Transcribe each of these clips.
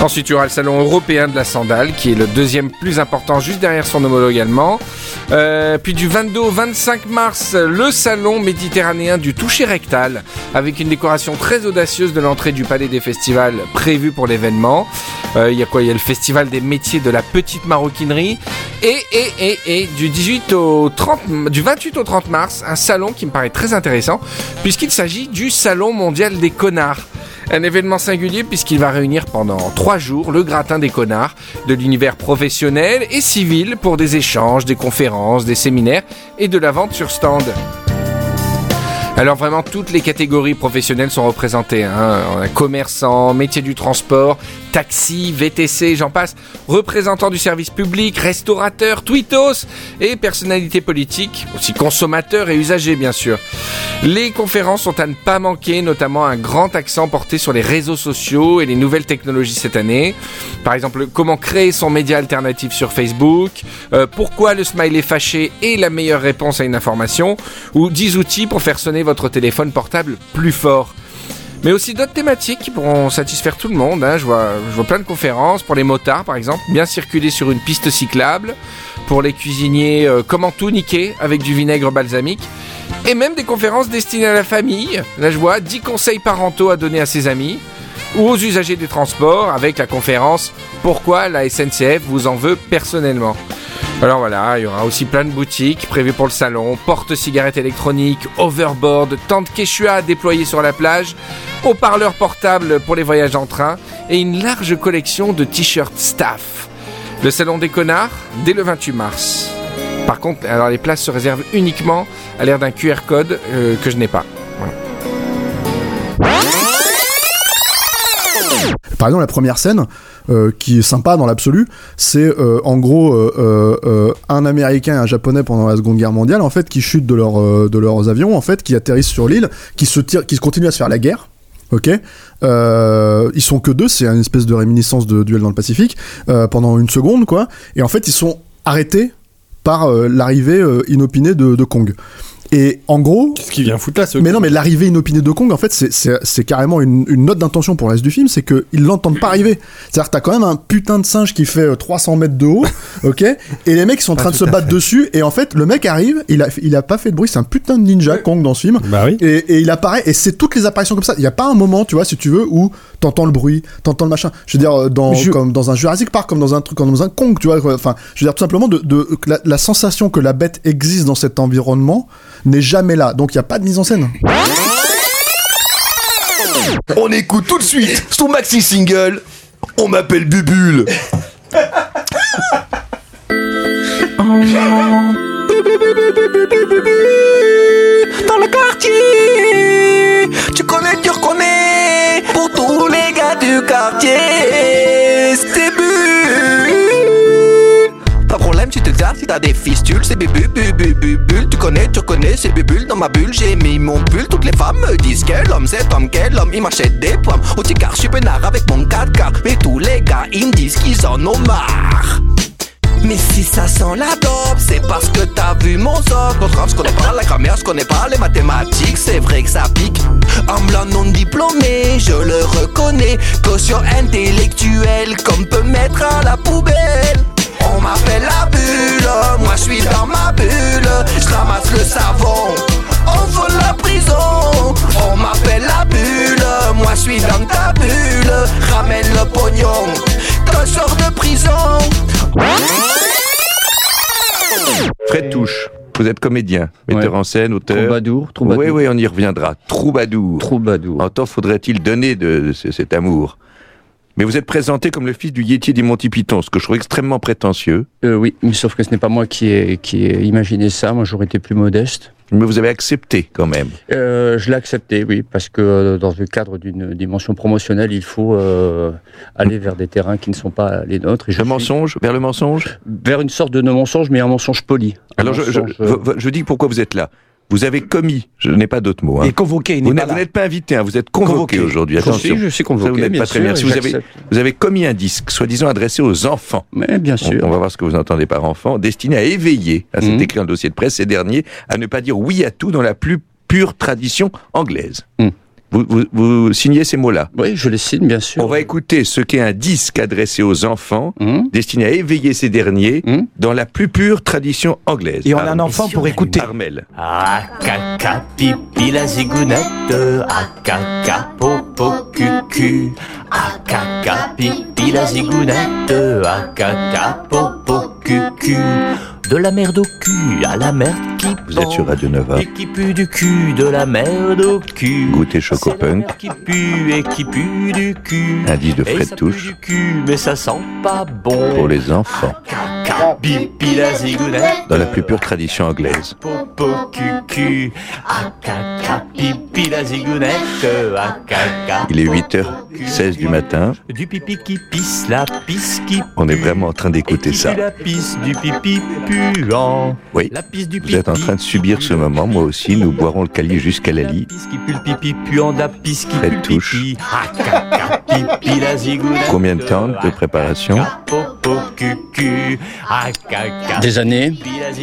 Ensuite, il y aura le salon européen de la sandale, qui est le deuxième plus important, juste derrière son homologue allemand. Euh, puis du 22 au 25 mars, le salon méditerranéen du toucher rectal, avec une décoration très audacieuse de l'entrée du palais des festivals prévue pour l'événement. Euh, Il y a quoi? Il y a le festival des métiers de la petite maroquinerie. Et, et, et, et du 18 au 30, du 28 au 30 mars, un salon qui me paraît très intéressant, puisqu'il s'agit du salon mondial des connards. Un événement singulier puisqu'il va réunir pendant trois jours le gratin des connards de l'univers professionnel et civil pour des échanges, des conférences, des séminaires et de la vente sur stand. Alors vraiment toutes les catégories professionnelles sont représentées. Hein. Commerçants, métiers du transport, taxi, VTC, j'en passe, représentants du service public, restaurateurs, tweetos et personnalités politiques, aussi consommateurs et usagers bien sûr. Les conférences sont à ne pas manquer, notamment un grand accent porté sur les réseaux sociaux et les nouvelles technologies cette année. Par exemple, comment créer son média alternatif sur Facebook, euh, pourquoi le smiley fâché est la meilleure réponse à une information, ou 10 outils pour faire sonner votre téléphone portable plus fort. Mais aussi d'autres thématiques qui pourront satisfaire tout le monde. hein. Je, vois, plein de conférences pour les motards, par exemple, bien circuler sur une piste cyclable. Pour les cuisiniers, euh, comment tout niquer avec du vinaigre balsamique. Et même des conférences destinées à la famille. Là, je vois 10 conseils parentaux à donner à ses amis. Ou aux usagers des transports avec la conférence Pourquoi la SNCF vous en veut personnellement. Alors voilà, il y aura aussi plein de boutiques prévues pour le salon, porte-cigarettes électroniques, overboard, tentes Quechua déployées sur la plage, haut-parleurs portables pour les voyages en train et une large collection de t-shirts staff. Le salon des connards, dès le 28 mars. Par contre, alors les places se réservent uniquement à l'air d'un QR code euh, que je n'ai pas. Par exemple, la première scène, euh, qui est sympa dans l'absolu, c'est euh, en gros euh, un Américain et un Japonais pendant la Seconde Guerre mondiale, en fait, qui chutent de, leur, de leurs avions, en fait, qui atterrissent sur l'île, qui se tirent, qui continuent à se faire la guerre. Ok, euh, ils sont que deux, c'est une espèce de réminiscence de duel dans le Pacifique pendant une seconde, quoi. Et en fait, ils sont arrêtés par l'arrivée inopinée de Kong. Et en gros, Qu'est-ce qui vient foutre là ce mais non, mais l'arrivée inopinée de Kong, en fait, c'est- carrément une, une note d'intention pour le reste du film, c'est qu'ils l'entendent pas arriver. C'est-à-dire que t'as quand même un putain de singe qui fait euh, 300 mètres de haut, ok Et les mecs ils sont en train de se battre dessus, et en fait, le mec arrive, il a, il a pas fait de bruit, c'est un putain de ninja, Kong, dans ce film. Bah oui. Et, et il apparaît, et c'est toutes les apparitions comme ça. Il y a pas un moment, tu vois, si tu veux, où t'entends le bruit, t'entends le machin. Je veux dire, euh, dans, je- comme dans un Jurassic Park, comme dans un truc, comme dans un Kong, tu vois. Enfin, je veux dire, tout simplement, de, la, la sensation que la bête existe dans cet environnement n'est jamais là. Donc, il y a pas de mise en scène. On écoute tout de suite son maxi single. On m'appelle Bubule. Dans le quartier, tu connais, tu reconnais. T'as des fistules. C'est Bubu, Bubu, Bubu. Tu connais, tu reconnais, c'est Bubule. Dans ma bulle, j'ai mis mon pull. Toutes les femmes me disent quel homme c'est homme, quel homme. Il m'achète des pommes. Au ticard, je suis peinard avec mon 4 car Mais tous les gars, ils me disent qu'ils en ont marre. Mais si ça sent la dope, c'est parce que t'as vu mon socle. Notre rap, je connais pas la grammaire, je connais pas les mathématiques, c'est vrai que ça pique. Un blanc non diplômé, je le reconnais. Caution intellectuelle, comme peut mettre à la poubelle. Vous êtes comédien, metteur Ouais. en scène, auteur. Troubadour, troubadour. Oui, oui, on y reviendra. Troubadour. Troubadour. En temps, faudrait-il donner de, de ce- cet amour Mais vous êtes présenté comme le fils du Yéti des Monty Python, ce que je trouve extrêmement prétentieux. Euh, oui, mais sauf que ce n'est pas moi qui ai, qui ai imaginé ça. Moi, j'aurais été plus modeste. Mais vous avez accepté quand même. Euh, je l'ai accepté, oui, parce que euh, dans le cadre d'une dimension promotionnelle, il faut euh, aller vers des terrains qui ne sont pas les nôtres. Et je Le suis mensonge, vers le mensonge? Vers une sorte de non-mensonge, mais un mensonge poli. Un Alors, je, je, mensonge, euh, je- je dis pourquoi vous êtes là. Vous avez commis, je n'ai pas d'autre mot. hein. Et convoqué, il Vous n'est n'êtes pas vous là. n'êtes pas invité, hein, vous êtes convoqué, Convoqué. aujourd'hui. Attention. je suis Ça, convoqué, vous n'êtes pas très bien. Si vous, avez, vous avez commis un disque, soi-disant adressé aux enfants. Mais bien On, sûr. on va voir ce que vous entendez par enfant, destiné à éveiller, à cet Mhm. écrit un dossier de presse, ces derniers, à ne pas dire oui à tout dans la plus pure tradition anglaise. Mhm. Vous, vous, vous signez ces mots-là. Oui, je les signe, bien sûr. On va écouter ce qu'est un disque adressé aux enfants, Hum, destiné à éveiller ces derniers hum. dans la plus pure tradition anglaise. Et on a un Armel. enfant pour écouter. Armel. Ah caca pipi la zigounette Ah caca popo cucu Ah caca pipi la zigounette Ah caca popo cucu De la merde au cul à la merde qui Vous êtes sur. Radio Nova. Et qui pue du cul, de la merde au cul la Chocopunk. qui pue et qui pue du cul Un disque de Fred Touche cul, mais ça sent pas bon pour les enfants zigounette dans la plus pure tradition anglaise. Il est 8h16 du matin. Du pipi qui pisse, la pisse qui On est vraiment en train d'écouter ça. La pisse du pipi puant. Oui. Vous êtes en train de subir ce moment, moi aussi. Nous boirons le calier jusqu'à la lit. Fred Touche. Combien de temps de préparation ah. Des années,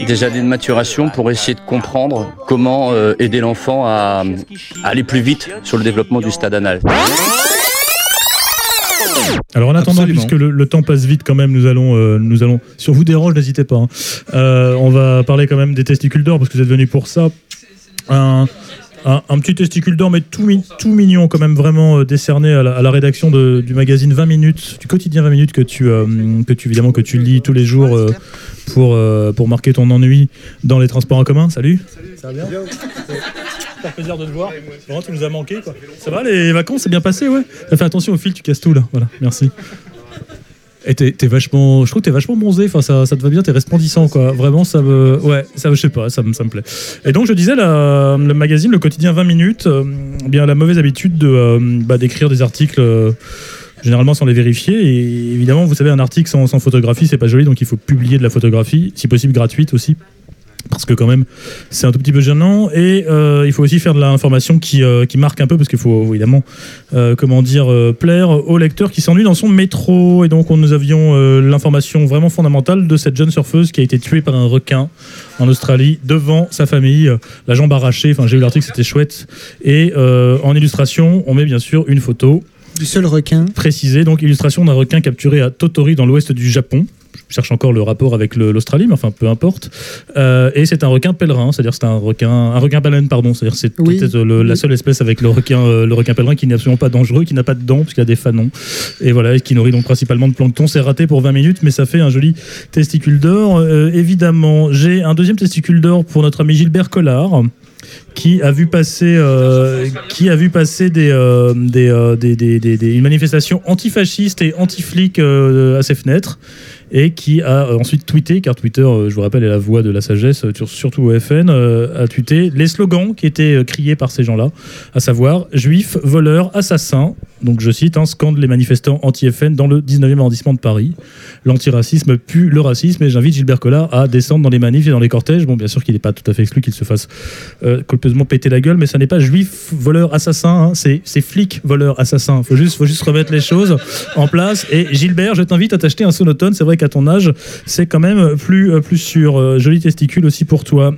des années de maturation pour essayer de comprendre comment euh, aider l'enfant à, à aller plus vite sur le développement du stade anal. Alors en attendant, Absolument. puisque le, le temps passe vite quand même, nous allons, euh, nous allons. Si on vous dérange, n'hésitez pas. hein. Euh, on va parler quand même des testicules d'or parce que vous êtes venus pour ça. Un, un, petit testicule d'or, mais tout, mi- tout mignon, quand même vraiment euh, décerné à la, rédaction de- du magazine 20 minutes, du quotidien 20 minutes que tu, euh, que tu évidemment que tu lis tous les jours euh, pour, pour marquer ton ennui dans les transports en commun. Salut. Ça va bien? Ça fait plaisir de te voir. Vraiment, tu nous as manqué. Ça va, les vacances, c'est bien passé, ouais. Fait attention au fil, tu casses tout là. Voilà, merci. Et t'es t'es vachement, je trouve que t'es vachement bronzé. Enfin, ça, ça te va bien, t'es resplendissant, quoi. Vraiment, ça me, ouais, ça, je sais pas, ça me, ça me plaît. Et donc, je disais, le magazine, le quotidien 20 minutes, euh, bien la mauvaise habitude de euh, bah, d'écrire des articles. euh, Généralement sans les vérifier et évidemment vous savez un article sans, sans photographie c'est pas joli donc il faut publier de la photographie si possible gratuite aussi parce que quand même c'est un tout petit peu gênant. Et euh, il faut aussi faire de l'information qui, euh, qui marque un peu parce qu'il faut évidemment euh, comment dire plaire au lecteur qui s'ennuie dans son métro. Et donc on, nous avions l'information vraiment fondamentale de cette jeune surfeuse qui a été tuée par un requin en Australie devant sa famille. La jambe arrachée. Enfin j'ai eu l'article c'était chouette. Et en illustration on met bien sûr une photo Du seul requin. précisée. Donc illustration d'un requin capturé à Totori dans l'ouest du Japon je cherche encore le rapport avec l'Australie, mais enfin peu importe. Euh, et c'est un requin pèlerin, c'est-à-dire c'est un requin, un requin baleine, pardon. C'est-à-dire c'est Oui. peut-être la seule espèce avec le requin, euh, le requin pèlerin qui n'est absolument pas dangereux, qui n'a pas de dents puisqu'il a des fanons. Et voilà, et qui nourrit donc principalement de plancton. C'est raté pour 20 minutes, mais ça fait un joli testicule d'or. Euh, évidemment, j'ai un deuxième testicule d'or pour notre ami Gilbert Collard qui a vu passer, euh, qui a vu passer des, euh, des, euh, des, des- une manifestation antifasciste et anti-flic à ses fenêtres et qui a euh, ensuite tweeté, car Twitter, euh, je vous rappelle, est la voix de la sagesse, euh, sur- surtout au FN, a tweeté les slogans qui étaient criés par ces gens-là, à savoir juifs, voleurs, assassins. Donc je cite, hein, scandent les manifestants anti-FN dans le 19e arrondissement de Paris. L'antiracisme pue le racisme et j'invite Gilbert Collard à descendre dans les manifs et dans les cortèges. Bon, bien sûr qu'il n'est pas tout à fait exclu qu'il se fasse euh, colpeusement péter la gueule, mais ça n'est pas juif, voleur, assassin, hein, c'est c'est flic, voleur, assassin. Faut juste, faut juste remettre les choses en place. Et Gilbert, je t'invite à t'acheter un sonotone. C'est vrai qu'à ton âge, c'est quand même plus, euh, plus sûr. Euh, joli testicule aussi pour toi.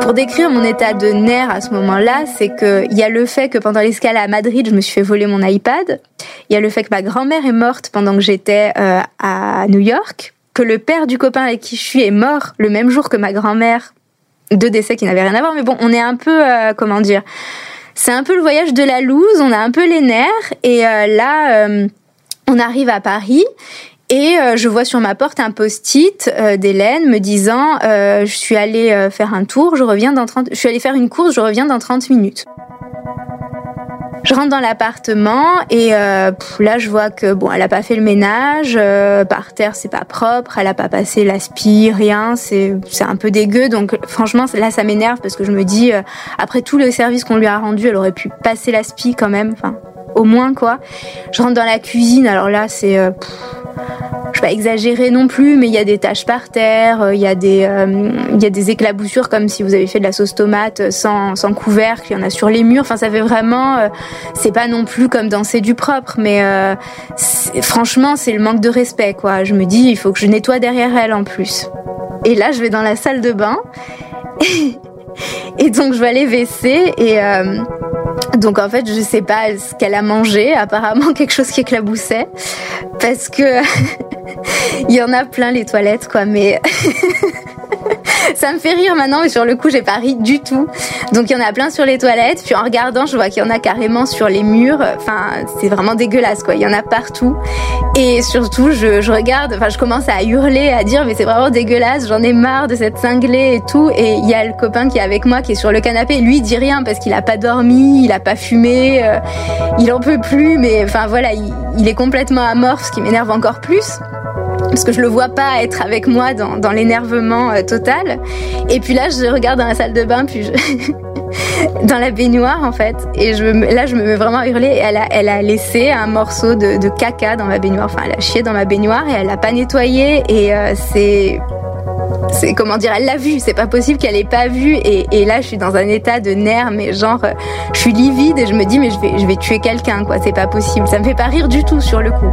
Pour décrire mon état de nerf à ce moment-là, c'est que il y a le fait que pendant l'escale à Madrid, je me suis fait voler mon iPad. Il y a le fait que ma grand-mère est morte pendant que j'étais euh, à New York, que le père du copain avec qui je suis est mort le même jour que ma grand-mère. Deux décès qui n'avaient rien à voir, mais bon, on est un peu, comment dire, c'est un peu le voyage de la loose. On a un peu les nerfs et là, on arrive à Paris. Et euh, je vois sur ma porte un post-it euh, d'Hélène me disant euh, je suis allée faire un tour, je reviens dans 30 je suis allée faire une course, je reviens dans 30 minutes. Je rentre dans l'appartement et là je vois que bon, elle a pas fait le ménage, par terre c'est pas propre, elle a pas passé l'aspi, rien, c'est c'est un peu dégueu donc franchement là ça m'énerve parce que je me dis après tout le service qu'on lui a rendu, elle aurait pu passer l'aspi quand même, au moins quoi. Je rentre dans la cuisine, alors là c'est euh, je vais pas exagérer non plus, mais il y a des taches par terre, euh, il y a des, euh, y a des éclaboussures comme si vous avez fait de la sauce tomate sans, sans couvercle, il y en a sur les murs. Enfin, ça fait vraiment, euh, c'est pas non plus comme danser du propre, mais euh, franchement, c'est le manque de respect, quoi. Je me dis, il faut que je nettoie derrière elle en plus. Et là, je vais dans la salle de bain. Et donc je vais aller WC et euh, donc en fait je sais pas ce qu'elle a mangé, apparemment quelque chose qui éclaboussait. Parce que il y en a plein les toilettes quoi, mais ça me fait rire maintenant, mais sur le coup, j'ai pas ri du tout. Donc il y en a plein sur les toilettes. Puis en regardant, je vois qu'il y en a carrément sur les murs. Enfin, c'est vraiment dégueulasse, quoi. Il y en a partout. Et surtout, je, regarde, enfin, je commence à hurler, à dire, mais c'est vraiment dégueulasse. J'en ai marre de cette cinglée et tout. Et il y a le copain qui est avec moi, qui est sur le canapé. Lui, il dit rien parce qu'il a pas dormi, il a pas fumé, euh, il en peut plus. Mais enfin voilà, il, il est complètement amorphe, ce qui m'énerve encore plus parce que je le vois pas être avec moi dans, l'énervement euh, total. Et puis là, je regarde dans la salle de bain, puis je... dans la baignoire en fait, et là, je me mets vraiment à hurler. Elle a, laissé un morceau de, caca dans ma baignoire. Enfin, elle a chié dans ma baignoire et elle l'a pas nettoyé. Et euh, c'est comment dire, elle l'a vu, c'est pas possible qu'elle ait pas vu et, et là je suis dans un état de nerfs mais genre euh, je suis livide et je me dis mais je vais je vais tuer quelqu'un quoi, c'est pas possible, ça me fait pas rire du tout sur le coup.